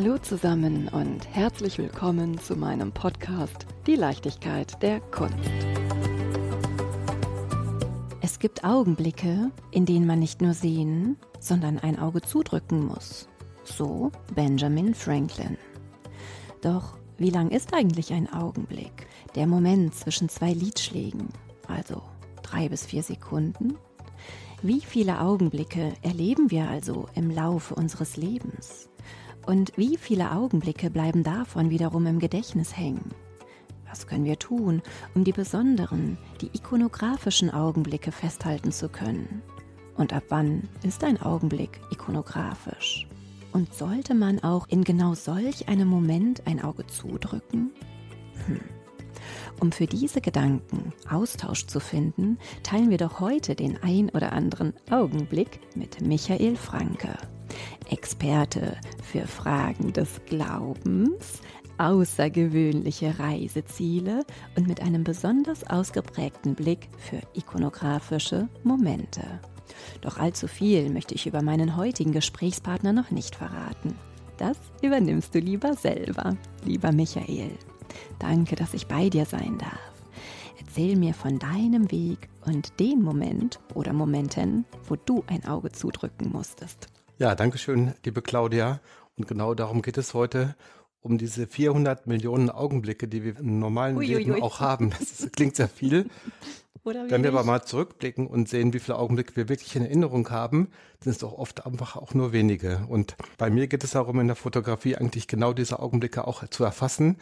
Hallo zusammen und herzlich willkommen zu meinem Podcast Die Leichtigkeit der Kunst. Es gibt Augenblicke, in denen man nicht nur sehen, sondern ein Auge zudrücken muss. So Benjamin Franklin. Doch wie lang ist eigentlich ein Augenblick? Der Moment zwischen zwei Liedschlägen, also drei bis vier Sekunden? Wie viele Augenblicke erleben wir also im Laufe unseres Lebens? Und wie viele Augenblicke bleiben davon wiederum im Gedächtnis hängen? Was können wir tun, um die besonderen, die ikonografischen Augenblicke festhalten zu können? Und ab wann ist ein Augenblick ikonografisch? Und sollte man auch in genau solch einem Moment ein Auge zudrücken? Hm. Um für diese Gedanken Austausch zu finden, teilen wir doch heute den ein oder anderen Augenblick mit Michael Franke. Experte für Fragen des Glaubens, außergewöhnliche Reiseziele und mit einem besonders ausgeprägten Blick für ikonografische Momente. Doch allzu viel möchte ich über meinen heutigen Gesprächspartner noch nicht verraten. Das übernimmst du lieber selber, lieber Michael. Danke, dass ich bei dir sein darf. Erzähl mir von deinem Weg und dem Moment oder Momenten, wo du ein Auge zudrücken musstest. Ja, danke schön, liebe Claudia. Und genau darum geht es heute, um diese 400 Millionen Augenblicke, die wir im normalen Uiuiui. Leben auch haben. Das klingt sehr viel. Oder Wenn wir aber mal zurückblicken und sehen, wie viele Augenblicke wir wirklich in Erinnerung haben, sind es doch oft einfach auch nur wenige. Und bei mir geht es darum, in der Fotografie eigentlich genau diese Augenblicke auch zu erfassen.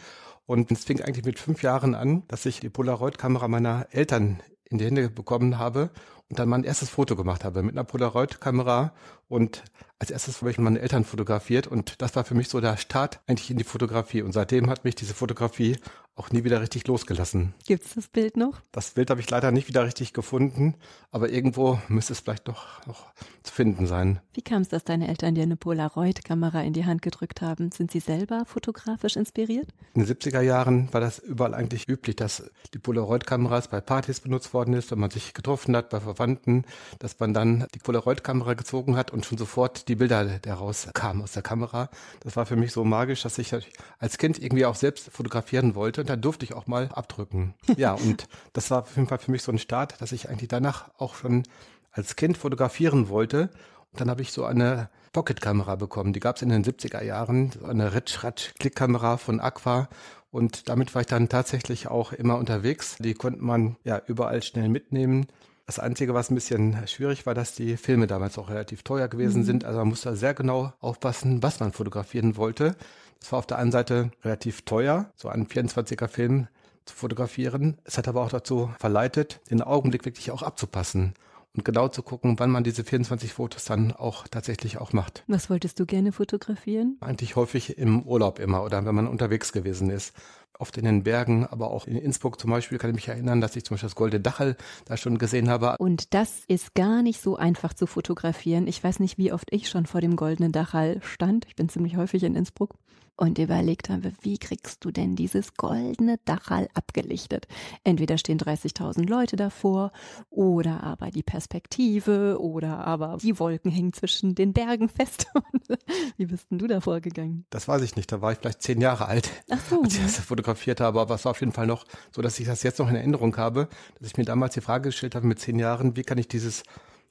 Und es fing eigentlich mit fünf Jahren an, dass ich die Polaroid-Kamera meiner Eltern in die Hände bekommen habe und dann mein erstes Foto gemacht habe mit einer Polaroid-Kamera und als erstes habe ich meine Eltern fotografiert und das war für mich so der Start eigentlich in die Fotografie. Und seitdem hat mich diese Fotografie auch nie wieder richtig losgelassen. Gibt's das Bild noch? Das Bild habe ich leider nicht wieder richtig gefunden, aber irgendwo müsste es vielleicht doch noch zu finden sein. Wie kam es, dass deine Eltern dir eine Polaroid-Kamera in die Hand gedrückt haben? Sind sie selber fotografisch inspiriert? In den 70er Jahren war das überall eigentlich üblich, dass die Polaroid-Kameras bei Partys benutzt worden ist, wenn man sich getroffen hat bei Verwandten, dass man dann die Polaroid-Kamera gezogen hat und schon sofort die Bilder daraus kamen aus der Kamera. Das war für mich so magisch, dass ich als Kind irgendwie auch selbst fotografieren wollte und dann durfte ich auch mal abdrücken. Ja, und das war auf jeden Fall für mich so ein Start, dass ich eigentlich danach auch schon als Kind fotografieren wollte. Und dann habe ich so eine Pocket-Kamera bekommen. Die gab es in den 70er Jahren, so eine Ritsch-Ratsch-Klickkamera von Aqua. Und damit war ich dann tatsächlich auch immer unterwegs. Die konnte man ja überall schnell mitnehmen. Das Einzige, was ein bisschen schwierig war, dass die Filme damals auch relativ teuer gewesen mhm. sind. Also man musste sehr genau aufpassen, was man fotografieren wollte. Das war auf der einen Seite relativ teuer, so einen 24er Film zu fotografieren. Es hat aber auch dazu verleitet, den Augenblick wirklich auch abzupassen und genau zu gucken, wann man diese 24 Fotos dann auch tatsächlich auch macht. Was wolltest du gerne fotografieren? Eigentlich häufig im Urlaub immer oder wenn man unterwegs gewesen ist oft in den Bergen, aber auch in Innsbruck zum Beispiel kann ich mich erinnern, dass ich zum Beispiel das Goldene Dachel da schon gesehen habe. Und das ist gar nicht so einfach zu fotografieren. Ich weiß nicht, wie oft ich schon vor dem Goldenen Dachal stand. Ich bin ziemlich häufig in Innsbruck und überlegt habe, wie kriegst du denn dieses goldene Dachal abgelichtet? Entweder stehen 30.000 Leute davor oder aber die Perspektive oder aber die Wolken hängen zwischen den Bergen fest. wie bist denn du da vorgegangen? Das weiß ich nicht. Da war ich vielleicht zehn Jahre alt, Ach so. als ich das fotografiert habe. Aber es war auf jeden Fall noch so, dass ich das jetzt noch in Erinnerung habe, dass ich mir damals die Frage gestellt habe mit zehn Jahren, wie kann ich dieses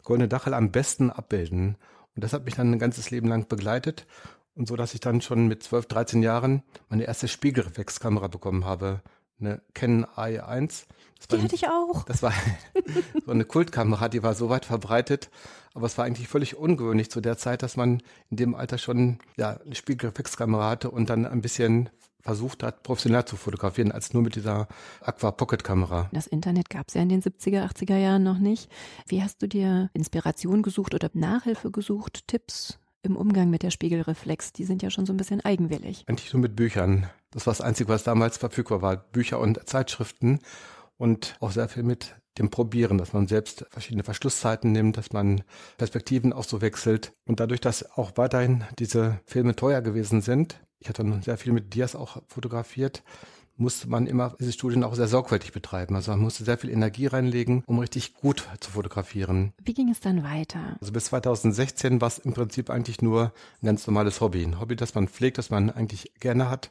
goldene Dachel am besten abbilden? Und das hat mich dann ein ganzes Leben lang begleitet. Und so, dass ich dann schon mit 12, 13 Jahren meine erste Spiegelreflexkamera bekommen habe. Eine Canon i1. die hatte ich auch. Das war so eine Kultkamera, die war so weit verbreitet. Aber es war eigentlich völlig ungewöhnlich zu der Zeit, dass man in dem Alter schon ja, eine Spiegelreflexkamera hatte und dann ein bisschen versucht hat, professionell zu fotografieren, als nur mit dieser Aqua Pocket Kamera. Das Internet gab es ja in den 70er, 80er Jahren noch nicht. Wie hast du dir Inspiration gesucht oder Nachhilfe gesucht, Tipps? Im Umgang mit der Spiegelreflex? Die sind ja schon so ein bisschen eigenwillig. Eigentlich nur mit Büchern. Das war das Einzige, was damals verfügbar war. Bücher und Zeitschriften und auch sehr viel mit dem Probieren, dass man selbst verschiedene Verschlusszeiten nimmt, dass man Perspektiven auch so wechselt. Und dadurch, dass auch weiterhin diese Filme teuer gewesen sind, ich hatte sehr viel mit Dias auch fotografiert, musste man immer diese Studien auch sehr sorgfältig betreiben. Also man musste sehr viel Energie reinlegen, um richtig gut zu fotografieren. Wie ging es dann weiter? Also bis 2016 war es im Prinzip eigentlich nur ein ganz normales Hobby. Ein Hobby, das man pflegt, das man eigentlich gerne hat.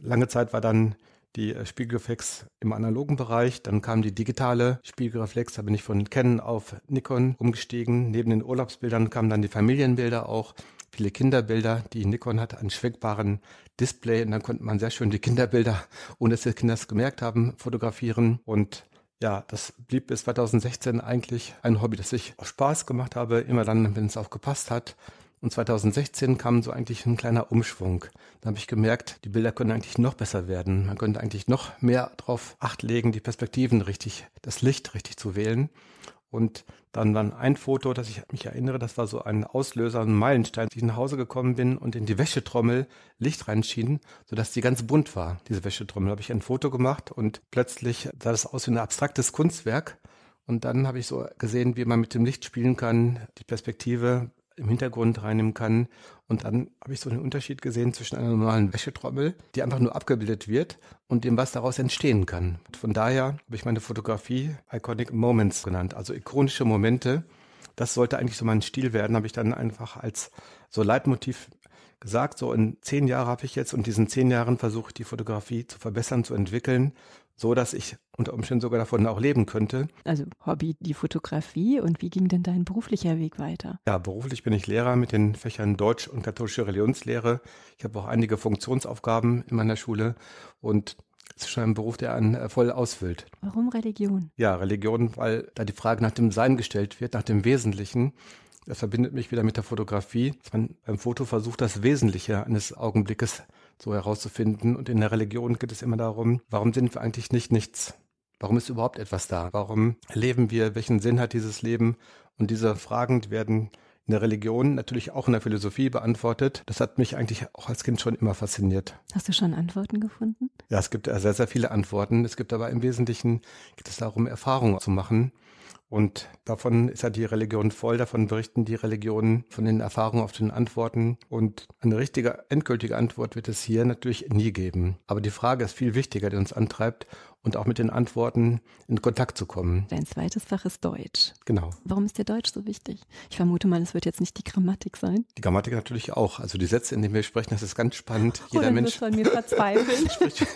Lange Zeit war dann die äh, Spiegelreflex im analogen Bereich. Dann kam die digitale Spiegelreflex. Da bin ich von Canon auf Nikon umgestiegen. Neben den Urlaubsbildern kamen dann die Familienbilder auch. Viele Kinderbilder. Die Nikon hatte einen schwenkbaren Display und dann konnte man sehr schön die Kinderbilder, ohne dass die Kinder es gemerkt haben, fotografieren. Und ja, das blieb bis 2016 eigentlich ein Hobby, das ich Spaß gemacht habe, immer dann, wenn es auch gepasst hat. Und 2016 kam so eigentlich ein kleiner Umschwung. Da habe ich gemerkt, die Bilder können eigentlich noch besser werden. Man könnte eigentlich noch mehr darauf acht legen, die Perspektiven richtig, das Licht richtig zu wählen. Und dann war ein Foto, das ich mich erinnere, das war so ein Auslöser, ein Meilenstein, als ich nach Hause gekommen bin und in die Wäschetrommel Licht reinschien, sodass die ganz bunt war, diese Wäschetrommel. Da habe ich ein Foto gemacht und plötzlich sah das aus wie ein abstraktes Kunstwerk. Und dann habe ich so gesehen, wie man mit dem Licht spielen kann, die Perspektive im Hintergrund reinnehmen kann. Und dann habe ich so einen Unterschied gesehen zwischen einer normalen Wäschetrommel, die einfach nur abgebildet wird, und dem, was daraus entstehen kann. Von daher habe ich meine Fotografie Iconic Moments genannt, also ikonische Momente. Das sollte eigentlich so mein Stil werden, habe ich dann einfach als so Leitmotiv gesagt, so in zehn Jahren habe ich jetzt und diesen zehn Jahren versuche ich die Fotografie zu verbessern, zu entwickeln so dass ich unter Umständen sogar davon auch leben könnte. Also Hobby die Fotografie und wie ging denn dein beruflicher Weg weiter? Ja, beruflich bin ich Lehrer mit den Fächern Deutsch und katholische Religionslehre. Ich habe auch einige Funktionsaufgaben in meiner Schule und es ist schon ein Beruf, der einen äh, voll ausfüllt. Warum Religion? Ja, Religion, weil da die Frage nach dem Sein gestellt wird, nach dem Wesentlichen. Das verbindet mich wieder mit der Fotografie, dass man beim Foto versucht, das Wesentliche eines Augenblickes so herauszufinden. Und in der Religion geht es immer darum, warum sind wir eigentlich nicht nichts? Warum ist überhaupt etwas da? Warum leben wir? Welchen Sinn hat dieses Leben? Und diese Fragen die werden in der Religion, natürlich auch in der Philosophie beantwortet. Das hat mich eigentlich auch als Kind schon immer fasziniert. Hast du schon Antworten gefunden? Ja, es gibt sehr, sehr viele Antworten. Es gibt aber im Wesentlichen, geht es darum, Erfahrungen zu machen. Und davon ist ja die Religion voll, davon berichten die Religionen von den Erfahrungen auf den Antworten. Und eine richtige, endgültige Antwort wird es hier natürlich nie geben. Aber die Frage ist viel wichtiger, die uns antreibt und auch mit den Antworten in Kontakt zu kommen. Dein zweites Fach ist Deutsch. Genau. Warum ist dir Deutsch so wichtig? Ich vermute mal, es wird jetzt nicht die Grammatik sein. Die Grammatik natürlich auch. Also die Sätze, in denen wir sprechen, das ist ganz spannend. Oh, Jeder Mensch von mir verzweifeln. spricht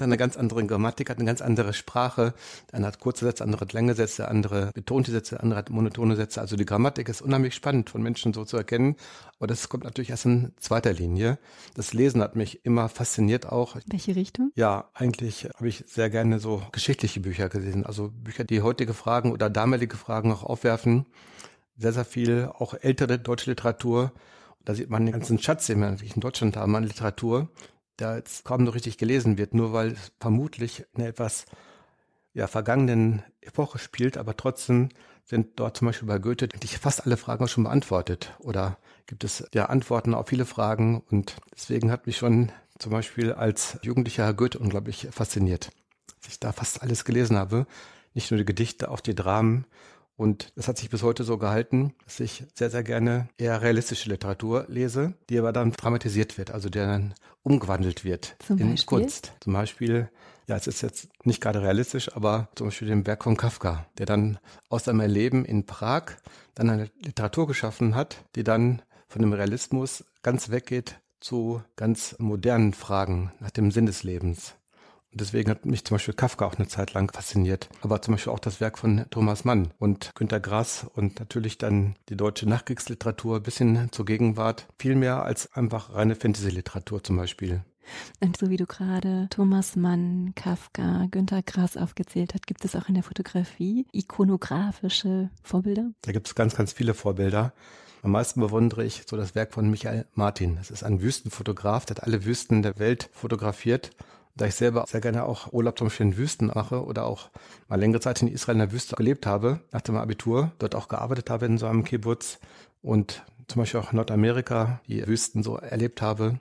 hat eine ganz andere Grammatik, hat eine ganz andere Sprache. Einer hat kurze Sätze, andere hat lange Sätze, andere betonte Sätze, andere hat monotone Sätze. Also die Grammatik ist unheimlich spannend von Menschen so zu erkennen. Aber das kommt natürlich erst in zweiter Linie. Das Lesen hat mich immer fasziniert auch. Welche Richtung? Ja, eigentlich habe ich sehr gerne so geschichtliche Bücher gelesen, also Bücher, die heutige Fragen oder damalige Fragen auch aufwerfen. Sehr, sehr viel, auch ältere deutsche Literatur. Da sieht man den ganzen Schatz, den wir natürlich in Deutschland haben an Literatur, der jetzt kaum noch richtig gelesen wird, nur weil es vermutlich in etwas ja, vergangenen Epoche spielt, aber trotzdem sind dort zum Beispiel bei Goethe eigentlich fast alle Fragen schon beantwortet oder gibt es ja Antworten auf viele Fragen und deswegen hat mich schon zum Beispiel als jugendlicher Herr Goethe unglaublich fasziniert. Dass ich da fast alles gelesen habe, nicht nur die Gedichte, auch die Dramen. Und das hat sich bis heute so gehalten, dass ich sehr, sehr gerne eher realistische Literatur lese, die aber dann dramatisiert wird, also der dann umgewandelt wird Zum in Beispiel? Kunst. Zum Beispiel, ja, es ist jetzt nicht gerade realistisch, aber zum Beispiel dem Werk von Kafka, der dann aus seinem Erleben in Prag dann eine Literatur geschaffen hat, die dann von dem Realismus ganz weggeht zu ganz modernen Fragen nach dem Sinn des Lebens. Und deswegen hat mich zum Beispiel Kafka auch eine Zeit lang fasziniert. Aber zum Beispiel auch das Werk von Thomas Mann und Günter Grass und natürlich dann die deutsche Nachkriegsliteratur bis hin zur Gegenwart. Viel mehr als einfach reine Fantasy-Literatur zum Beispiel. Und so wie du gerade Thomas Mann, Kafka, Günter Grass aufgezählt hast, gibt es auch in der Fotografie ikonografische Vorbilder? Da gibt es ganz, ganz viele Vorbilder. Am meisten bewundere ich so das Werk von Michael Martin. Das ist ein Wüstenfotograf, der hat alle Wüsten der Welt fotografiert. Da ich selber sehr gerne auch Urlaub zum Beispiel in Wüsten mache oder auch mal längere Zeit in Israel in der Wüste gelebt habe, nach dem Abitur, dort auch gearbeitet habe in so einem Kibbutz und zum Beispiel auch Nordamerika, die Wüsten so erlebt habe,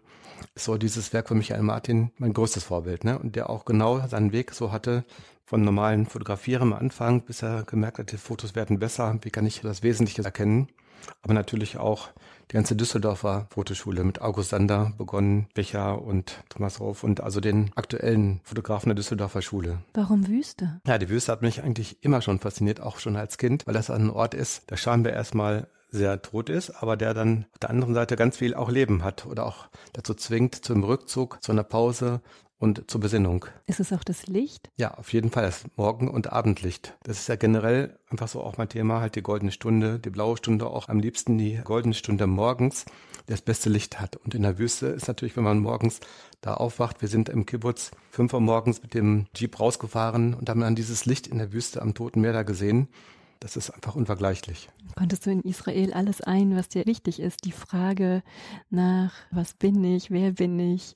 ist so dieses Werk von Michael Martin mein größtes Vorbild, ne? Und der auch genau seinen Weg so hatte, von normalen Fotografieren am Anfang, bis er gemerkt hat, die Fotos werden besser, wie kann ich das Wesentliche erkennen. Aber natürlich auch die ganze Düsseldorfer Fotoschule mit August Sander begonnen, Becher und Thomas Roff und also den aktuellen Fotografen der Düsseldorfer Schule. Warum Wüste? Ja, die Wüste hat mich eigentlich immer schon fasziniert, auch schon als Kind, weil das ein Ort ist, da schauen wir erstmal sehr tot ist, aber der dann auf der anderen Seite ganz viel auch Leben hat oder auch dazu zwingt zum Rückzug, zu einer Pause und zur Besinnung. Ist es auch das Licht? Ja, auf jeden Fall das Morgen- und Abendlicht. Das ist ja generell einfach so auch mein Thema, halt die goldene Stunde, die blaue Stunde, auch am liebsten die goldene Stunde morgens, die das beste Licht hat. Und in der Wüste ist natürlich, wenn man morgens da aufwacht, wir sind im Kibbutz fünf Uhr morgens mit dem Jeep rausgefahren und haben dann dieses Licht in der Wüste am Toten Meer da gesehen. Das ist einfach unvergleichlich. Konntest du in Israel alles ein, was dir wichtig ist? Die Frage nach, was bin ich, wer bin ich?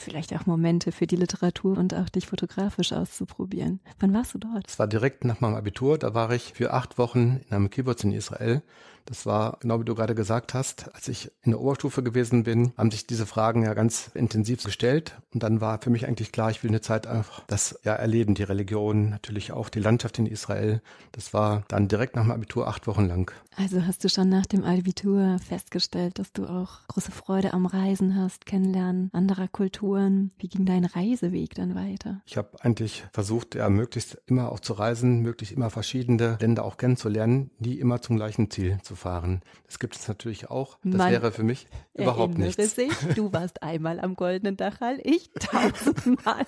Vielleicht auch Momente für die Literatur und auch dich fotografisch auszuprobieren. Wann warst du dort? Es war direkt nach meinem Abitur. Da war ich für acht Wochen in einem Kibbutz in Israel. Das war, genau wie du gerade gesagt hast, als ich in der Oberstufe gewesen bin, haben sich diese Fragen ja ganz intensiv gestellt. Und dann war für mich eigentlich klar, ich will eine Zeit einfach das ja erleben, die Religion, natürlich auch die Landschaft in Israel. Das war dann direkt nach dem Abitur acht Wochen lang. Also hast du schon nach dem Abitur festgestellt, dass du auch große Freude am Reisen hast, Kennenlernen anderer Kulturen. Wie ging dein Reiseweg dann weiter? Ich habe eigentlich versucht, ja, möglichst immer auch zu reisen, möglichst immer verschiedene Länder auch kennenzulernen, nie immer zum gleichen Ziel zu fahren. Das gibt es natürlich auch. Das Man wäre für mich überhaupt nichts. Sich, du warst einmal am Goldenen Dachal, ich tausendmal.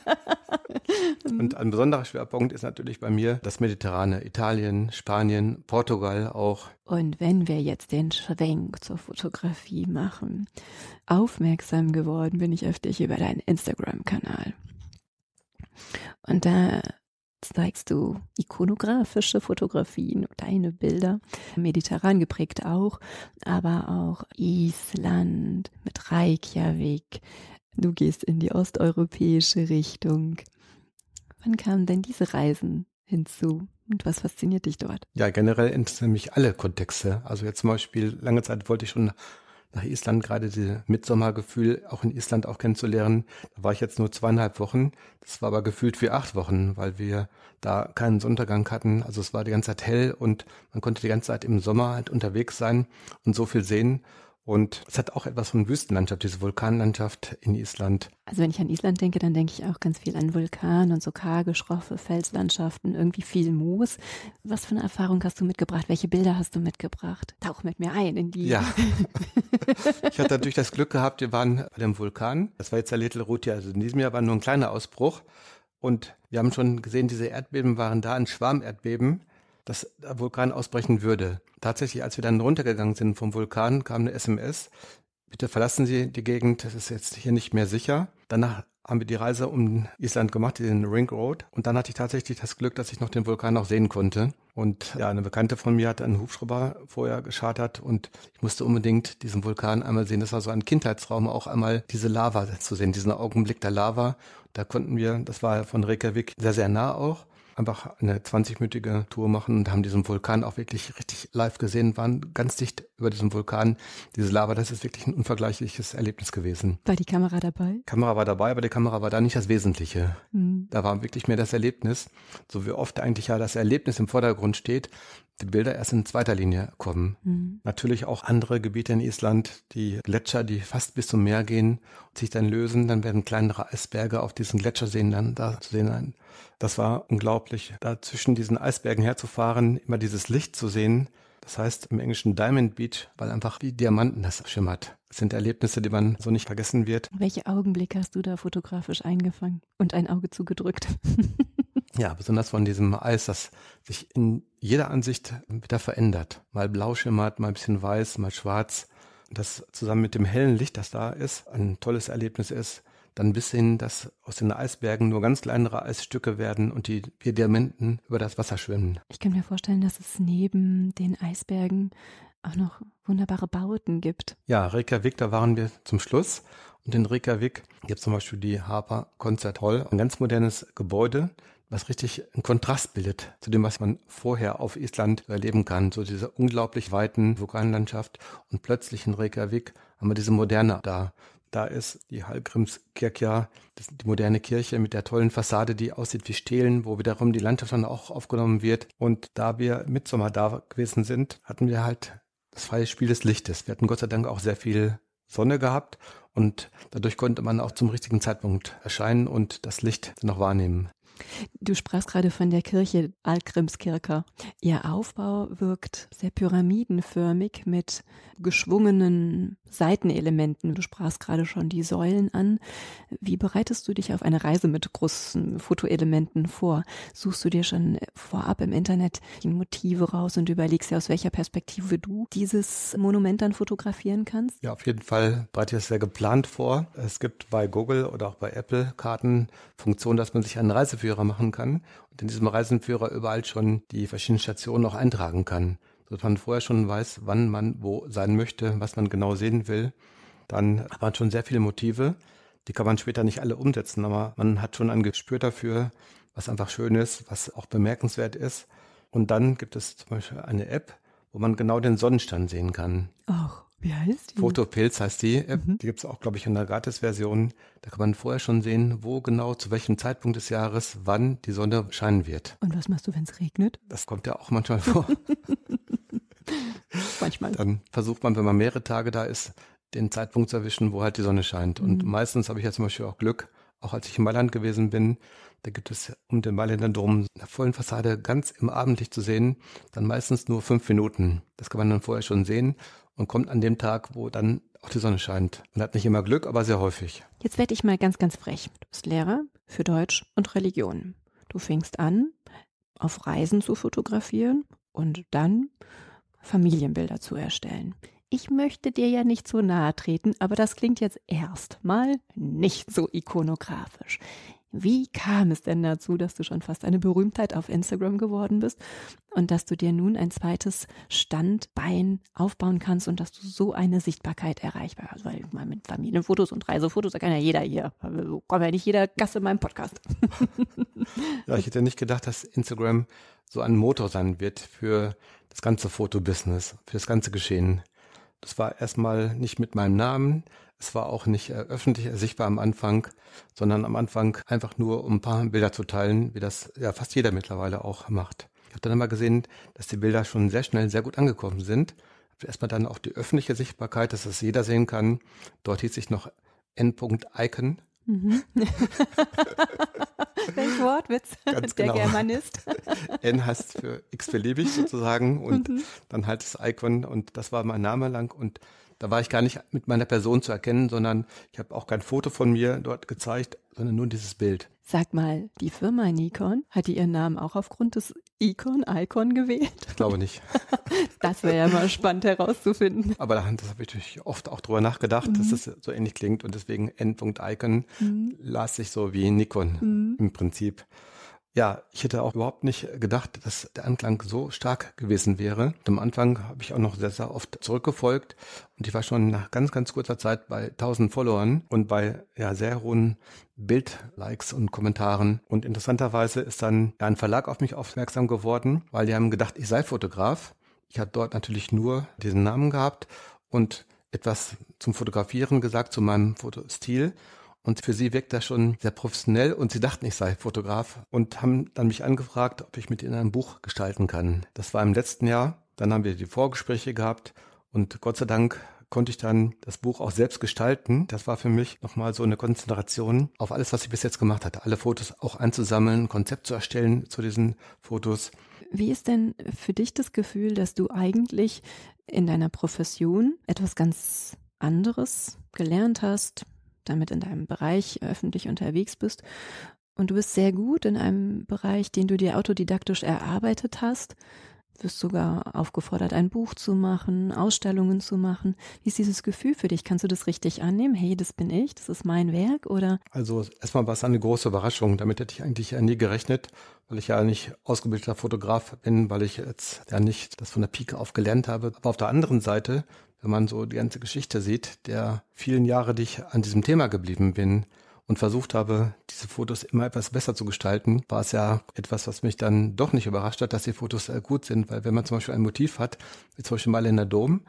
Und ein besonderer Schwerpunkt ist natürlich bei mir das Mediterrane, Italien, Spanien, Portugal auch. Und wenn wir jetzt den Schwenk zur Fotografie machen, aufmerksam geworden bin ich auf dich über deinen Instagram-Kanal. Und da zeigst du ikonografische Fotografien, deine Bilder, mediterran geprägt auch, aber auch Island mit Reykjavik. Du gehst in die osteuropäische Richtung. Wann kamen denn diese Reisen hinzu? Und was fasziniert dich dort? Ja, generell interessieren mich alle Kontexte. Also jetzt zum Beispiel, lange Zeit wollte ich schon nach Island, gerade dieses Mitsommergefühl auch in Island auch kennenzulernen. Da war ich jetzt nur zweieinhalb Wochen. Das war aber gefühlt wie acht Wochen, weil wir da keinen Sonnenuntergang hatten. Also es war die ganze Zeit hell und man konnte die ganze Zeit im Sommer halt unterwegs sein und so viel sehen. Und es hat auch etwas von Wüstenlandschaft, diese Vulkanlandschaft in Island. Also wenn ich an Island denke, dann denke ich auch ganz viel an Vulkan und so karge, schroffe Felslandschaften, irgendwie viel Moos. Was für eine Erfahrung hast du mitgebracht? Welche Bilder hast du mitgebracht? Tauch mit mir ein in die. Ja. ich hatte natürlich das Glück gehabt, wir waren bei dem Vulkan. Das war jetzt der Little Ruti, also in diesem Jahr war nur ein kleiner Ausbruch. Und wir haben schon gesehen, diese Erdbeben waren da, ein Schwarmerdbeben dass der Vulkan ausbrechen würde. Tatsächlich, als wir dann runtergegangen sind vom Vulkan, kam eine SMS, bitte verlassen Sie die Gegend, das ist jetzt hier nicht mehr sicher. Danach haben wir die Reise um Island gemacht, den Ring Road. Und dann hatte ich tatsächlich das Glück, dass ich noch den Vulkan auch sehen konnte. Und ja, eine Bekannte von mir hatte einen Hubschrauber vorher geschartert und ich musste unbedingt diesen Vulkan einmal sehen. Das war so ein Kindheitsraum, auch einmal diese Lava zu sehen, diesen Augenblick der Lava. Da konnten wir, das war von Reykjavik sehr, sehr nah auch einfach eine 20-minütige Tour machen und haben diesen Vulkan auch wirklich richtig live gesehen, waren ganz dicht über diesem Vulkan. Diese Lava, das ist wirklich ein unvergleichliches Erlebnis gewesen. War die Kamera dabei? Kamera war dabei, aber die Kamera war da nicht das Wesentliche. Mhm. Da war wirklich mehr das Erlebnis, so wie oft eigentlich ja das Erlebnis im Vordergrund steht, die Bilder erst in zweiter Linie kommen. Mhm. Natürlich auch andere Gebiete in Island, die Gletscher, die fast bis zum Meer gehen und sich dann lösen, dann werden kleinere Eisberge auf diesen Gletscherseen dann da zu sehen sein. Das war unglaublich, da zwischen diesen Eisbergen herzufahren, immer dieses Licht zu sehen. Das heißt im Englischen Diamond Beach, weil einfach wie Diamanten das schimmert. Das sind Erlebnisse, die man so nicht vergessen wird. Welche Augenblicke hast du da fotografisch eingefangen und ein Auge zugedrückt? ja, besonders von diesem Eis, das sich in jeder Ansicht wieder verändert. Mal blau schimmert, mal ein bisschen weiß, mal schwarz. Das zusammen mit dem hellen Licht, das da ist, ein tolles Erlebnis ist dann bis hin, dass aus den Eisbergen nur ganz kleinere Eisstücke werden und die vier Diamanten über das Wasser schwimmen. Ich kann mir vorstellen, dass es neben den Eisbergen auch noch wunderbare Bauten gibt. Ja, Reykjavik, da waren wir zum Schluss. Und in Reykjavik gibt es zum Beispiel die Harper Concert Hall, ein ganz modernes Gebäude, was richtig einen Kontrast bildet zu dem, was man vorher auf Island erleben kann. So diese unglaublich weiten Vulkanlandschaft und plötzlich in Reykjavik haben wir diese Moderne da, da ist die Hallgrimskirche, die moderne Kirche mit der tollen Fassade, die aussieht wie Stelen, wo wiederum die Landschaft dann auch aufgenommen wird. Und da wir mit Sommer da gewesen sind, hatten wir halt das freie Spiel des Lichtes. Wir hatten Gott sei Dank auch sehr viel Sonne gehabt und dadurch konnte man auch zum richtigen Zeitpunkt erscheinen und das Licht noch wahrnehmen. Du sprachst gerade von der Kirche Altgrimskirche. Ihr Aufbau wirkt sehr pyramidenförmig mit geschwungenen Seitenelementen. Du sprachst gerade schon die Säulen an. Wie bereitest du dich auf eine Reise mit großen Fotoelementen vor? Suchst du dir schon vorab im Internet die Motive raus und überlegst dir, aus welcher Perspektive du dieses Monument dann fotografieren kannst? Ja, auf jeden Fall bereite ich das sehr geplant vor. Es gibt bei Google oder auch bei Apple Karten Funktion, dass man sich einen Reiseführer machen kann und in diesem Reiseführer überall schon die verschiedenen Stationen auch eintragen kann dass man vorher schon weiß, wann man wo sein möchte, was man genau sehen will. Dann hat man schon sehr viele Motive. Die kann man später nicht alle umsetzen, aber man hat schon ein Gespür dafür, was einfach schön ist, was auch bemerkenswert ist. Und dann gibt es zum Beispiel eine App, wo man genau den Sonnenstand sehen kann. Ach, wie heißt die? Fotopilz heißt die App. Mhm. Die gibt es auch, glaube ich, in der Gratis-Version. Da kann man vorher schon sehen, wo genau, zu welchem Zeitpunkt des Jahres, wann die Sonne scheinen wird. Und was machst du, wenn es regnet? Das kommt ja auch manchmal vor. Manchmal. Dann versucht man, wenn man mehrere Tage da ist, den Zeitpunkt zu erwischen, wo halt die Sonne scheint. Und mhm. meistens habe ich ja zum Beispiel auch Glück, auch als ich in Mailand gewesen bin, da gibt es um den Mailänder Dom in vollen Fassade ganz im Abendlicht zu sehen, dann meistens nur fünf Minuten. Das kann man dann vorher schon sehen und kommt an dem Tag, wo dann auch die Sonne scheint. Man hat nicht immer Glück, aber sehr häufig. Jetzt werde ich mal ganz, ganz frech. Du bist Lehrer für Deutsch und Religion. Du fängst an, auf Reisen zu fotografieren und dann Familienbilder zu erstellen. Ich möchte dir ja nicht so nahe treten, aber das klingt jetzt erstmal nicht so ikonografisch. Wie kam es denn dazu, dass du schon fast eine Berühmtheit auf Instagram geworden bist und dass du dir nun ein zweites Standbein aufbauen kannst und dass du so eine Sichtbarkeit erreichbar hast? Weil mal mit Familienfotos und Reisefotos, da kann ja jeder hier. So kommt ja nicht jeder Gast in meinem Podcast. ja, ich hätte nicht gedacht, dass Instagram so ein Motor sein wird für das ganze Fotobusiness, für das ganze Geschehen. Das war erstmal nicht mit meinem Namen, es war auch nicht äh, öffentlich sichtbar am Anfang, sondern am Anfang einfach nur, um ein paar Bilder zu teilen, wie das ja fast jeder mittlerweile auch macht. Ich habe dann immer gesehen, dass die Bilder schon sehr schnell sehr gut angekommen sind. Erstmal dann auch die öffentliche Sichtbarkeit, dass das jeder sehen kann. Dort hieß ich noch N.Icon. Mhm. Welch Wortwitz, Ganz der genau. Germanist. N heißt für x-beliebig sozusagen und mhm. dann halt das Icon und das war mein Name lang und da war ich gar nicht mit meiner Person zu erkennen, sondern ich habe auch kein Foto von mir dort gezeigt, sondern nur dieses Bild. Sag mal, die Firma Nikon, hat die ihren Namen auch aufgrund des Icon, Icon gewählt? Ich glaube nicht. das wäre ja mal spannend herauszufinden. Aber das habe ich natürlich oft auch drüber nachgedacht, mhm. dass es so ähnlich klingt und deswegen N.Icon mhm. las sich so wie Nikon mhm. im Prinzip. Ja, ich hätte auch überhaupt nicht gedacht, dass der Anklang so stark gewesen wäre. Am Anfang habe ich auch noch sehr, sehr oft zurückgefolgt und ich war schon nach ganz, ganz kurzer Zeit bei 1000 Followern und bei ja, sehr hohen Bildlikes und Kommentaren. Und interessanterweise ist dann ein Verlag auf mich aufmerksam geworden, weil die haben gedacht, ich sei Fotograf. Ich hatte dort natürlich nur diesen Namen gehabt und etwas zum Fotografieren gesagt, zu meinem Fotostil. Und für sie wirkt das schon sehr professionell und sie dachten, ich sei Fotograf und haben dann mich angefragt, ob ich mit ihnen ein Buch gestalten kann. Das war im letzten Jahr. Dann haben wir die Vorgespräche gehabt und Gott sei Dank konnte ich dann das Buch auch selbst gestalten. Das war für mich nochmal so eine Konzentration auf alles, was ich bis jetzt gemacht hatte. Alle Fotos auch einzusammeln, ein Konzept zu erstellen zu diesen Fotos. Wie ist denn für dich das Gefühl, dass du eigentlich in deiner Profession etwas ganz anderes gelernt hast, damit in deinem Bereich öffentlich unterwegs bist. Und du bist sehr gut in einem Bereich, den du dir autodidaktisch erarbeitet hast. Wirst sogar aufgefordert, ein Buch zu machen, Ausstellungen zu machen. Wie ist dieses Gefühl für dich? Kannst du das richtig annehmen? Hey, das bin ich, das ist mein Werk, oder? Also erstmal war es eine große Überraschung. Damit hätte ich eigentlich nie gerechnet, weil ich ja nicht ausgebildeter Fotograf bin, weil ich jetzt ja nicht das von der Pike auf gelernt habe. Aber auf der anderen Seite wenn man so die ganze Geschichte sieht, der vielen Jahre, die ich an diesem Thema geblieben bin und versucht habe, diese Fotos immer etwas besser zu gestalten, war es ja etwas, was mich dann doch nicht überrascht hat, dass die Fotos gut sind, weil wenn man zum Beispiel ein Motiv hat, wie zum Beispiel mal in der Dom,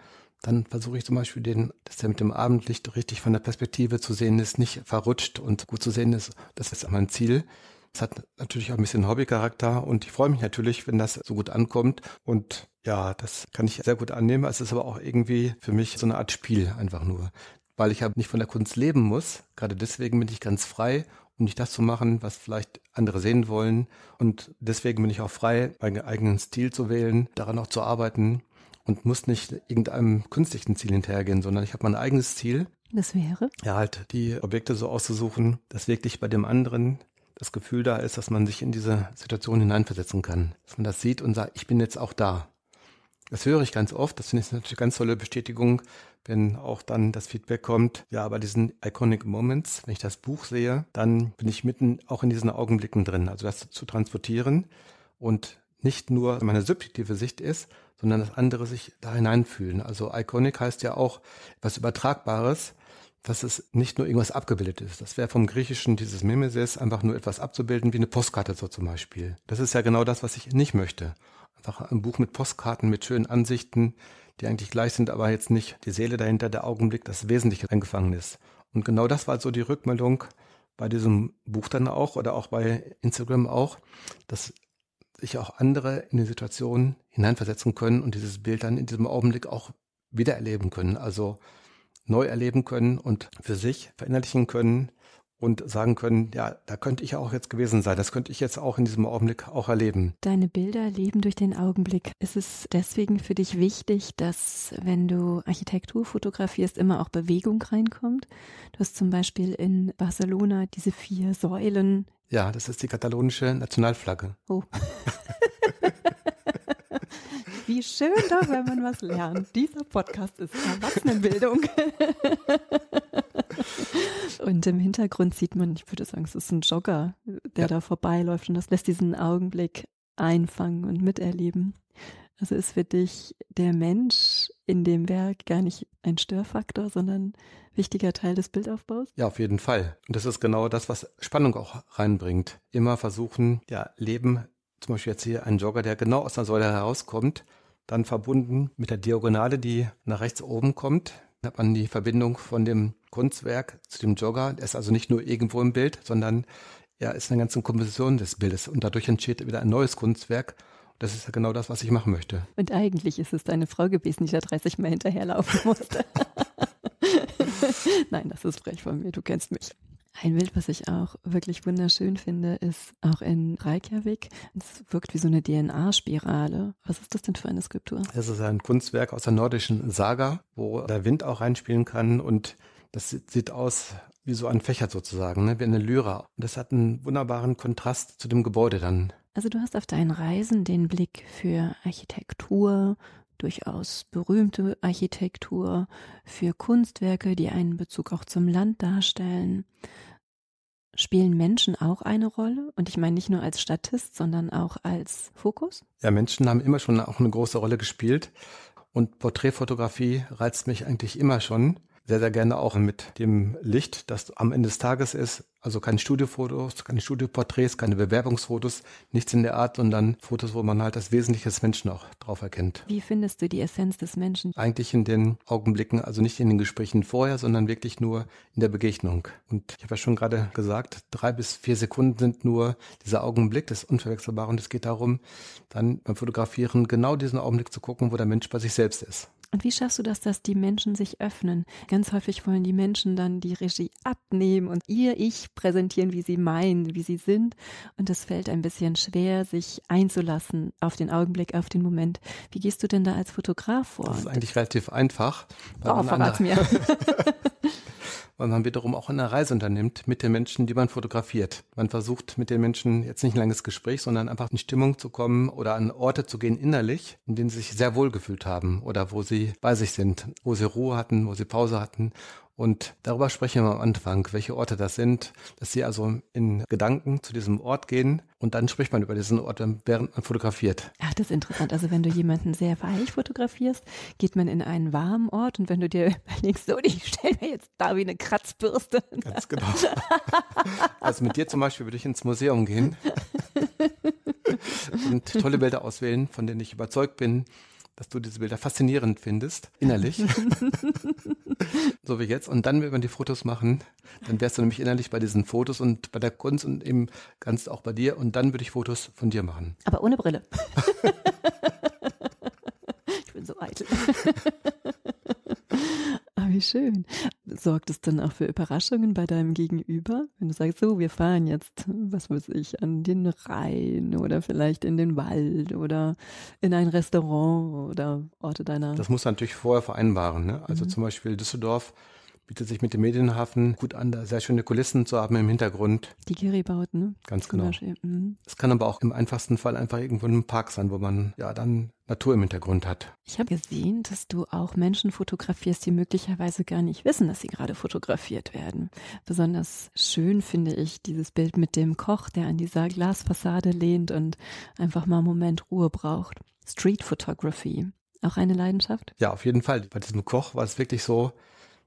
dann versuche ich zum Beispiel den, dass der mit dem Abendlicht richtig von der Perspektive zu sehen ist, nicht verrutscht und gut zu sehen ist. Das ist mein Ziel. Es hat natürlich auch ein bisschen Hobbycharakter und ich freue mich natürlich, wenn das so gut ankommt und ja, das kann ich sehr gut annehmen. Es ist aber auch irgendwie für mich so eine Art Spiel einfach nur, weil ich ja nicht von der Kunst leben muss. Gerade deswegen bin ich ganz frei, um nicht das zu machen, was vielleicht andere sehen wollen. Und deswegen bin ich auch frei, meinen eigenen Stil zu wählen, daran auch zu arbeiten und muss nicht irgendeinem künstlichen Ziel hinterhergehen, sondern ich habe mein eigenes Ziel. Das wäre? Ja, halt die Objekte so auszusuchen, dass wirklich bei dem anderen das Gefühl da ist, dass man sich in diese Situation hineinversetzen kann. Dass man das sieht und sagt, ich bin jetzt auch da. Das höre ich ganz oft. Das finde ich natürlich ganz tolle Bestätigung, wenn auch dann das Feedback kommt. Ja, bei diesen Iconic Moments, wenn ich das Buch sehe, dann bin ich mitten auch in diesen Augenblicken drin. Also das zu transportieren und nicht nur meine subjektive Sicht ist, sondern dass andere sich da hineinfühlen. Also Iconic heißt ja auch was Übertragbares, dass es nicht nur irgendwas abgebildet ist. Das wäre vom Griechischen dieses Mimesis, einfach nur etwas abzubilden, wie eine Postkarte so zum Beispiel. Das ist ja genau das, was ich nicht möchte. Einfach ein Buch mit Postkarten, mit schönen Ansichten, die eigentlich gleich sind, aber jetzt nicht die Seele dahinter, der Augenblick, das Wesentliche eingefangen ist. Und genau das war so die Rückmeldung bei diesem Buch dann auch oder auch bei Instagram auch, dass sich auch andere in die Situation hineinversetzen können und dieses Bild dann in diesem Augenblick auch wiedererleben können, also neu erleben können und für sich verinnerlichen können und sagen können, ja, da könnte ich auch jetzt gewesen sein. Das könnte ich jetzt auch in diesem Augenblick auch erleben. Deine Bilder leben durch den Augenblick. Ist es deswegen für dich wichtig, dass wenn du Architektur fotografierst, immer auch Bewegung reinkommt? Du hast zum Beispiel in Barcelona diese vier Säulen. Ja, das ist die katalonische Nationalflagge. Oh. Wie schön doch, wenn man was lernt. Dieser Podcast ist Erwachsenenbildung. Und im Hintergrund sieht man, ich würde sagen, es ist ein Jogger, der ja. da vorbeiläuft und das lässt diesen Augenblick einfangen und miterleben. Also ist für dich der Mensch in dem Werk gar nicht ein Störfaktor, sondern wichtiger Teil des Bildaufbaus? Ja, auf jeden Fall. Und das ist genau das, was Spannung auch reinbringt. Immer versuchen, ja, Leben, zum Beispiel jetzt hier ein Jogger, der genau aus der Säule herauskommt, dann verbunden mit der Diagonale, die nach rechts oben kommt, hat man die Verbindung von dem Kunstwerk zu dem Jogger. Er ist also nicht nur irgendwo im Bild, sondern er ist eine ganze Komposition des Bildes und dadurch entsteht wieder ein neues Kunstwerk. Das ist ja genau das, was ich machen möchte. Und eigentlich ist es deine Frau gewesen, die da 30 Mal hinterherlaufen musste. Nein, das ist frech von mir, du kennst mich. Ein Bild, was ich auch wirklich wunderschön finde, ist auch in Reykjavik. Es wirkt wie so eine DNA-Spirale. Was ist das denn für eine Skulptur? Es ist ein Kunstwerk aus der nordischen Saga, wo der Wind auch reinspielen kann und das sieht aus wie so ein Fächer sozusagen, ne? wie eine Lyra. Und das hat einen wunderbaren Kontrast zu dem Gebäude dann. Also du hast auf deinen Reisen den Blick für Architektur, durchaus berühmte Architektur, für Kunstwerke, die einen Bezug auch zum Land darstellen. Spielen Menschen auch eine Rolle? Und ich meine nicht nur als Statist, sondern auch als Fokus? Ja, Menschen haben immer schon auch eine große Rolle gespielt. Und Porträtfotografie reizt mich eigentlich immer schon sehr, sehr gerne auch mit dem Licht, das am Ende des Tages ist. Also keine Studiofotos, keine Studioporträts, keine Bewerbungsfotos, nichts in der Art, sondern Fotos, wo man halt das Wesentliche des Menschen auch drauf erkennt. Wie findest du die Essenz des Menschen? Eigentlich in den Augenblicken, also nicht in den Gesprächen vorher, sondern wirklich nur in der Begegnung. Und ich habe ja schon gerade gesagt, drei bis vier Sekunden sind nur dieser Augenblick des Unverwechselbaren. Und es geht darum, dann beim Fotografieren genau diesen Augenblick zu gucken, wo der Mensch bei sich selbst ist. Und wie schaffst du das, dass die Menschen sich öffnen? Ganz häufig wollen die Menschen dann die Regie abnehmen und ihr Ich präsentieren, wie sie meinen, wie sie sind. Und es fällt ein bisschen schwer, sich einzulassen auf den Augenblick, auf den Moment. Wie gehst du denn da als Fotograf vor? Das ist eigentlich relativ einfach. Oh, verrat's mir. weil man wiederum auch eine Reise unternimmt mit den Menschen, die man fotografiert. Man versucht mit den Menschen jetzt nicht ein langes Gespräch, sondern einfach in Stimmung zu kommen oder an Orte zu gehen innerlich, in denen sie sich sehr wohl gefühlt haben oder wo sie bei sich sind, wo sie Ruhe hatten, wo sie Pause hatten und darüber sprechen wir am Anfang, welche Orte das sind, dass sie also in Gedanken zu diesem Ort gehen und dann spricht man über diesen Ort, während man fotografiert. Ach, das ist interessant. Also wenn du jemanden sehr weich fotografierst, geht man in einen warmen Ort und wenn du dir überlegst, so, ich stelle mir jetzt da wie eine Kratzbürste. Ganz genau. Also mit dir zum Beispiel würde ich ins Museum gehen und tolle Bilder auswählen, von denen ich überzeugt bin, dass du diese Bilder faszinierend findest, innerlich. so wie jetzt. Und dann, wenn wir die Fotos machen, dann wärst du nämlich innerlich bei diesen Fotos und bei der Kunst und eben ganz auch bei dir. Und dann würde ich Fotos von dir machen. Aber ohne Brille. ich bin so eitel. Wie schön. Sorgt es dann auch für Überraschungen bei deinem Gegenüber? Wenn du sagst, so, wir fahren jetzt, was weiß ich, an den Rhein oder vielleicht in den Wald oder in ein Restaurant oder Orte deiner. Das muss natürlich vorher vereinbaren. Ne? Also mhm. zum Beispiel Düsseldorf bietet sich mit dem Medienhafen gut an, da sehr schöne Kulissen zu haben im Hintergrund. Die Kiribauten, ne? Ganz Zum genau. Mhm. Es kann aber auch im einfachsten Fall einfach irgendwo in einem Park sein, wo man ja dann Natur im Hintergrund hat. Ich habe gesehen, dass du auch Menschen fotografierst, die möglicherweise gar nicht wissen, dass sie gerade fotografiert werden. Besonders schön finde ich dieses Bild mit dem Koch, der an dieser Glasfassade lehnt und einfach mal einen Moment Ruhe braucht. Street Photography. Auch eine Leidenschaft? Ja, auf jeden Fall. Bei diesem Koch war es wirklich so,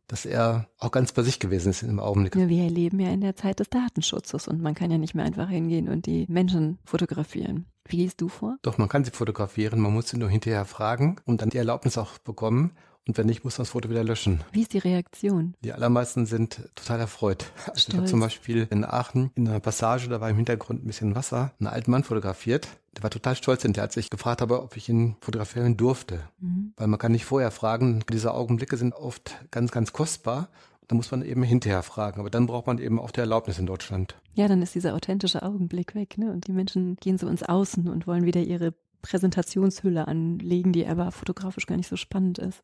dass er auch ganz bei sich gewesen ist im Augenblick. Ja, wir leben ja in der Zeit des Datenschutzes und man kann ja nicht mehr einfach hingehen und die Menschen fotografieren. Wie gehst du vor? Doch, man kann sie fotografieren, man muss sie nur hinterher fragen und dann die Erlaubnis auch bekommen. Und wenn nicht, muss man das Foto wieder löschen. Wie ist die Reaktion? Die allermeisten sind total erfreut. Also ich habe zum Beispiel in Aachen in einer Passage, da war im Hintergrund ein bisschen Wasser, einen alten Mann fotografiert. Der war total stolz und der hat sich gefragt habe, ob ich ihn fotografieren durfte. Mhm. Weil man kann nicht vorher fragen. Diese Augenblicke sind oft ganz, ganz kostbar. Da muss man eben hinterher fragen. Aber dann braucht man eben auch die Erlaubnis in Deutschland. Ja, dann ist dieser authentische Augenblick weg, ne? Und die Menschen gehen so ins Außen und wollen wieder ihre Präsentationshülle anlegen, die aber fotografisch gar nicht so spannend ist.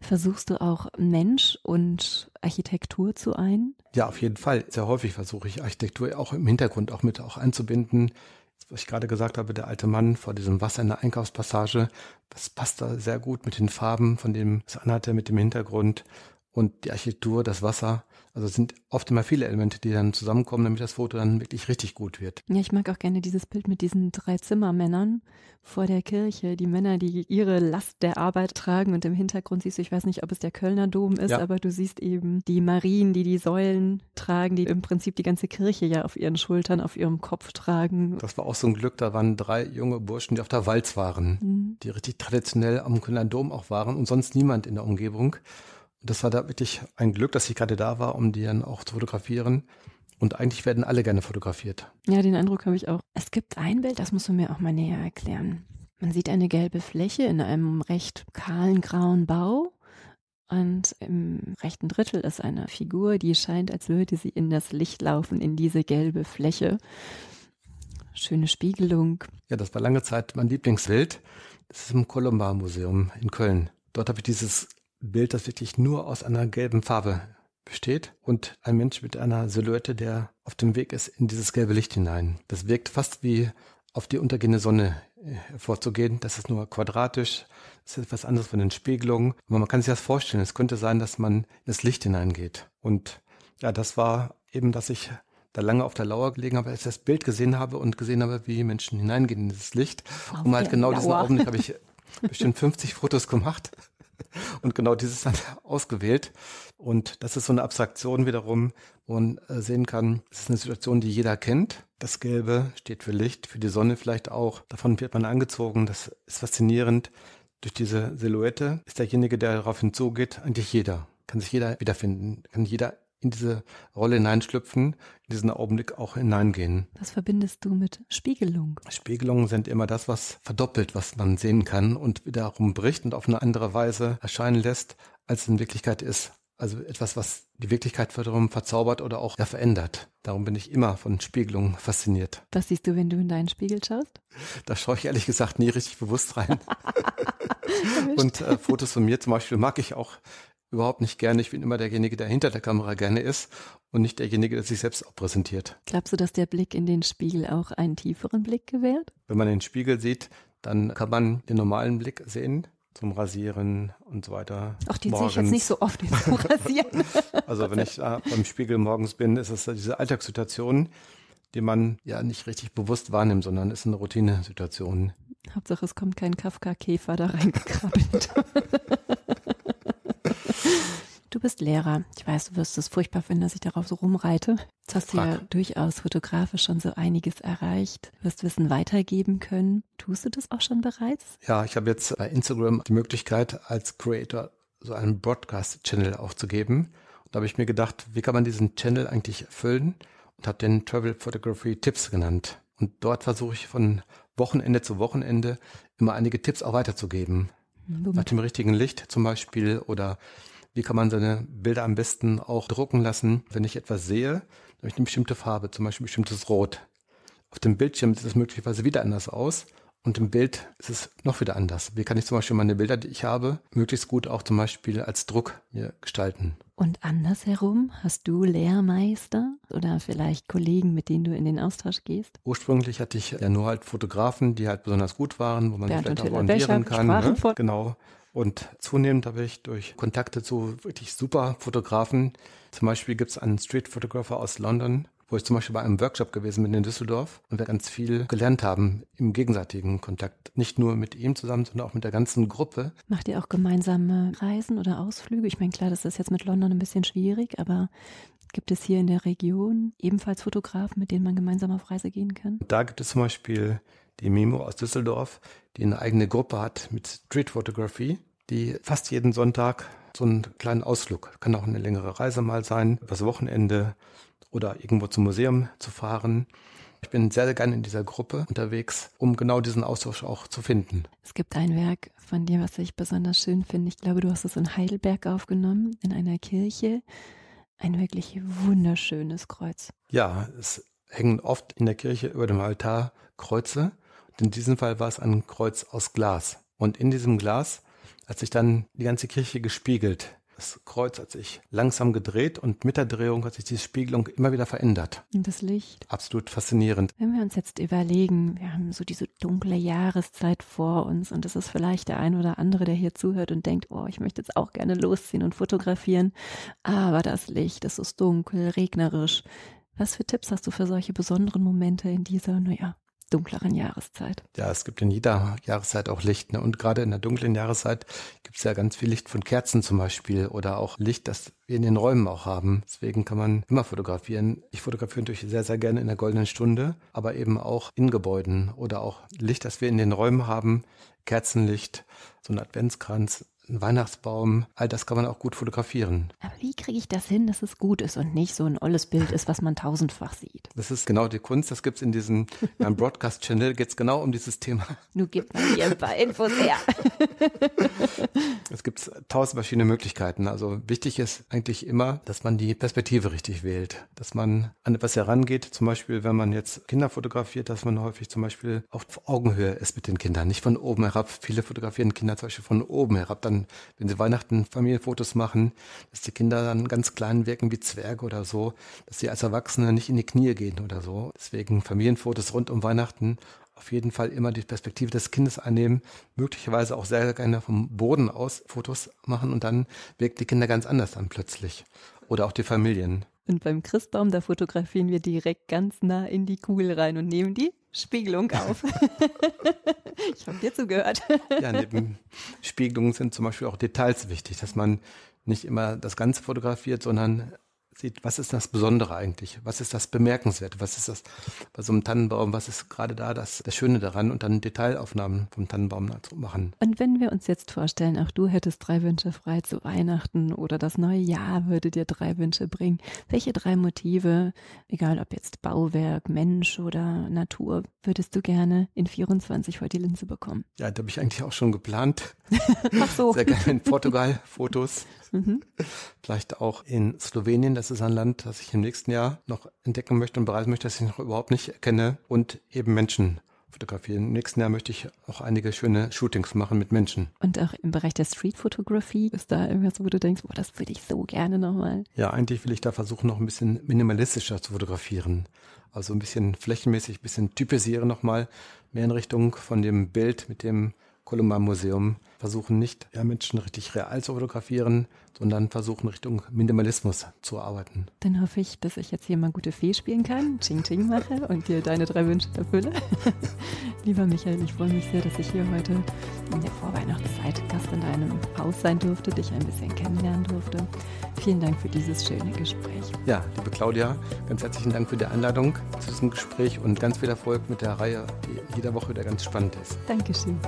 Versuchst du auch Mensch und Architektur zu ein? Ja, auf jeden Fall. Sehr häufig versuche ich Architektur auch im Hintergrund auch mit auch einzubinden. Was ich gerade gesagt habe, der alte Mann vor diesem Wasser in der Einkaufspassage, das passt da sehr gut mit den Farben von dem, was anhatte, mit dem Hintergrund und die Architektur, das Wasser. Also es sind oft immer viele Elemente, die dann zusammenkommen, damit das Foto dann wirklich richtig gut wird. Ja, ich mag auch gerne dieses Bild mit diesen drei Zimmermännern vor der Kirche. Die Männer, die ihre Last der Arbeit tragen und im Hintergrund siehst du, ich weiß nicht, ob es der Kölner Dom ist, ja. aber du siehst eben die Marien, die die Säulen tragen, die im Prinzip die ganze Kirche ja auf ihren Schultern, auf ihrem Kopf tragen. Das war auch so ein Glück, da waren drei junge Burschen, die auf der Walz waren, mhm. die richtig traditionell am Kölner Dom auch waren und sonst niemand in der Umgebung das war da wirklich ein Glück, dass ich gerade da war, um die dann auch zu fotografieren. Und eigentlich werden alle gerne fotografiert. Ja, den Eindruck habe ich auch. Es gibt ein Bild, das musst du mir auch mal näher erklären. Man sieht eine gelbe Fläche in einem recht kahlen grauen Bau. Und im rechten Drittel ist eine Figur, die scheint, als würde sie in das Licht laufen, in diese gelbe Fläche. Schöne Spiegelung. Ja, das war lange Zeit mein Lieblingsbild. Das ist im Columbar Museum in Köln. Dort habe ich dieses Bild, das wirklich nur aus einer gelben Farbe besteht und ein Mensch mit einer Silhouette, der auf dem Weg ist in dieses gelbe Licht hinein. Das wirkt fast wie auf die untergehende Sonne äh, vorzugehen. Das ist nur quadratisch, das ist etwas anderes von den Spiegelungen. Aber man kann sich das vorstellen. Es könnte sein, dass man in das Licht hineingeht. Und ja, das war eben, dass ich da lange auf der Lauer gelegen habe, als ich das Bild gesehen habe und gesehen habe, wie Menschen hineingehen in dieses Licht. Auf um halt genau Lauer. diesen Augenblick habe ich bestimmt 50 Fotos gemacht und genau dieses dann ausgewählt. Und das ist so eine Abstraktion wiederum, wo man äh, sehen kann, es ist eine Situation, die jeder kennt. Das Gelbe steht für Licht, für die Sonne vielleicht auch. Davon wird man angezogen. Das ist faszinierend. Durch diese Silhouette ist derjenige, der darauf hinzugeht, eigentlich jeder. Kann sich jeder wiederfinden. Kann jeder in diese Rolle hineinschlüpfen, in diesen Augenblick auch hineingehen. Was verbindest du mit Spiegelung? Spiegelungen sind immer das, was verdoppelt, was man sehen kann und wiederum bricht und auf eine andere Weise erscheinen lässt, als es in Wirklichkeit ist. Also etwas, was die Wirklichkeit wiederum verzaubert oder auch ja, verändert. Darum bin ich immer von Spiegelungen fasziniert. Was siehst du, wenn du in deinen Spiegel schaust? Da schaue ich ehrlich gesagt nie richtig bewusst rein. und äh, Fotos von mir zum Beispiel mag ich auch überhaupt nicht gerne. Ich bin immer derjenige, der hinter der Kamera gerne ist und nicht derjenige, der sich selbst auch präsentiert. Glaubst du, dass der Blick in den Spiegel auch einen tieferen Blick gewährt? Wenn man den Spiegel sieht, dann kann man den normalen Blick sehen zum Rasieren und so weiter. Ach, den sehe ich jetzt nicht so oft zum Rasieren. also wenn ich äh, beim Spiegel morgens bin, ist es diese Alltagssituation, die man ja nicht richtig bewusst wahrnimmt, sondern ist eine Routinesituation. Hauptsache es kommt kein Kafka-Käfer da reingekrabbelt. bist Lehrer. Ich weiß, du wirst es furchtbar finden, dass ich darauf so rumreite. Jetzt hast du ja durchaus fotografisch schon so einiges erreicht. Du wirst Wissen weitergeben können. Tust du das auch schon bereits? Ja, ich habe jetzt bei Instagram die Möglichkeit, als Creator so einen Broadcast-Channel aufzugeben. Und da habe ich mir gedacht, wie kann man diesen Channel eigentlich füllen? Und habe den Travel Photography Tipps genannt. Und dort versuche ich von Wochenende zu Wochenende immer einige Tipps auch weiterzugeben. Womit? Nach dem richtigen Licht zum Beispiel oder wie kann man seine Bilder am besten auch drucken lassen. Wenn ich etwas sehe, habe ich eine bestimmte Farbe, zum Beispiel bestimmtes Rot. Auf dem Bildschirm sieht es möglicherweise wieder anders aus und im Bild ist es noch wieder anders. Wie kann ich zum Beispiel meine Bilder, die ich habe, möglichst gut auch zum Beispiel als Druck mir gestalten? Und andersherum, hast du Lehrmeister oder vielleicht Kollegen, mit denen du in den Austausch gehst? Ursprünglich hatte ich ja nur halt Fotografen, die halt besonders gut waren, wo man Bernd vielleicht auch orientieren kann. Ne? Genau. Und zunehmend habe ich durch Kontakte zu wirklich super Fotografen, zum Beispiel gibt es einen Street Photographer aus London, wo ich zum Beispiel bei einem Workshop gewesen bin in Düsseldorf und wir ganz viel gelernt haben im gegenseitigen Kontakt. Nicht nur mit ihm zusammen, sondern auch mit der ganzen Gruppe. Macht ihr auch gemeinsame Reisen oder Ausflüge? Ich meine, klar, das ist jetzt mit London ein bisschen schwierig, aber gibt es hier in der Region ebenfalls Fotografen, mit denen man gemeinsam auf Reise gehen kann? Da gibt es zum Beispiel die Mimo aus Düsseldorf, die eine eigene Gruppe hat mit Street Photography, die fast jeden Sonntag so einen kleinen Ausflug, kann auch eine längere Reise mal sein, übers Wochenende oder irgendwo zum Museum zu fahren. Ich bin sehr, sehr gerne in dieser Gruppe unterwegs, um genau diesen Austausch auch zu finden. Es gibt ein Werk von dir, was ich besonders schön finde. Ich glaube, du hast es in Heidelberg aufgenommen, in einer Kirche. Ein wirklich wunderschönes Kreuz. Ja, es hängen oft in der Kirche über dem Altar Kreuze. In diesem Fall war es ein Kreuz aus Glas. Und in diesem Glas hat sich dann die ganze Kirche gespiegelt. Das Kreuz hat sich langsam gedreht und mit der Drehung hat sich die Spiegelung immer wieder verändert. Und das Licht. Absolut faszinierend. Wenn wir uns jetzt überlegen, wir haben so diese dunkle Jahreszeit vor uns und das ist vielleicht der ein oder andere, der hier zuhört und denkt, oh, ich möchte jetzt auch gerne losziehen und fotografieren, aber das Licht, es ist dunkel, regnerisch. Was für Tipps hast du für solche besonderen Momente in dieser, naja, dunkleren Jahreszeit. Ja, es gibt in jeder Jahreszeit auch Licht. Ne? Und gerade in der dunklen Jahreszeit gibt es ja ganz viel Licht von Kerzen zum Beispiel oder auch Licht, das wir in den Räumen auch haben. Deswegen kann man immer fotografieren. Ich fotografiere natürlich sehr, sehr gerne in der goldenen Stunde, aber eben auch in Gebäuden oder auch Licht, das wir in den Räumen haben. Kerzenlicht, so ein Adventskranz, ein Weihnachtsbaum, all das kann man auch gut fotografieren. Aber wie kriege ich das hin, dass es gut ist und nicht so ein olles Bild ist, was man tausendfach sieht? Das ist genau die Kunst, das gibt es in diesem Broadcast-Channel, geht es genau um dieses Thema. Nun gib mal hier ein paar Infos her. es gibt tausend verschiedene Möglichkeiten. Also wichtig ist eigentlich immer, dass man die Perspektive richtig wählt, dass man an etwas herangeht, zum Beispiel, wenn man jetzt Kinder fotografiert, dass man häufig zum Beispiel auf Augenhöhe ist mit den Kindern, nicht von oben herab. Viele fotografieren Kinder zum Beispiel von oben herab, dann dann, wenn sie Weihnachten Familienfotos machen, dass die Kinder dann ganz klein wirken wie Zwerge oder so, dass sie als Erwachsene nicht in die Knie gehen oder so. Deswegen Familienfotos rund um Weihnachten auf jeden Fall immer die Perspektive des Kindes einnehmen, möglicherweise auch sehr gerne vom Boden aus Fotos machen und dann wirkt die Kinder ganz anders an plötzlich. Oder auch die Familien. Und beim Christbaum, da fotografieren wir direkt ganz nah in die Kugel rein und nehmen die Spiegelung auf. ich habe dir zugehört. ja, neben Spiegelungen sind zum Beispiel auch Details wichtig, dass man nicht immer das Ganze fotografiert, sondern sieht, was ist das Besondere eigentlich? Was ist das Bemerkenswerte? Was ist das bei so einem Tannenbaum? Was ist gerade da das, das Schöne daran? Und dann Detailaufnahmen vom Tannenbaum dazu machen. Und wenn wir uns jetzt vorstellen, auch du hättest drei Wünsche frei zu Weihnachten oder das neue Jahr würde dir drei Wünsche bringen. Welche drei Motive, egal ob jetzt Bauwerk, Mensch oder Natur, würdest du gerne in 24 vor die Linse bekommen? Ja, da habe ich eigentlich auch schon geplant. Ach so. Sehr gerne in Portugal Fotos. Mhm. Vielleicht auch in Slowenien, das ist ein Land, das ich im nächsten Jahr noch entdecken möchte und bereisen möchte, das ich noch überhaupt nicht kenne. Und eben Menschen fotografieren. Im nächsten Jahr möchte ich auch einige schöne Shootings machen mit Menschen. Und auch im Bereich der Streetfotografie ist da irgendwas, wo du denkst, boah, das würde ich so gerne nochmal. Ja, eigentlich will ich da versuchen, noch ein bisschen minimalistischer zu fotografieren. Also ein bisschen flächenmäßig, ein bisschen typisieren nochmal, mehr in Richtung von dem Bild mit dem Columba Museum versuchen nicht ja, Menschen richtig real zu fotografieren, sondern versuchen Richtung Minimalismus zu arbeiten. Dann hoffe ich, dass ich jetzt hier mal gute Fee spielen kann, Ching Ching mache und dir deine drei Wünsche erfülle. Lieber Michael, ich freue mich sehr, dass ich hier heute in der Vorweihnachtszeit Gast in deinem Haus sein durfte, dich ein bisschen kennenlernen durfte. Vielen Dank für dieses schöne Gespräch. Ja, liebe Claudia, ganz herzlichen Dank für die Einladung zu diesem Gespräch und ganz viel Erfolg mit der Reihe, die jede Woche wieder ganz spannend ist. Dankeschön.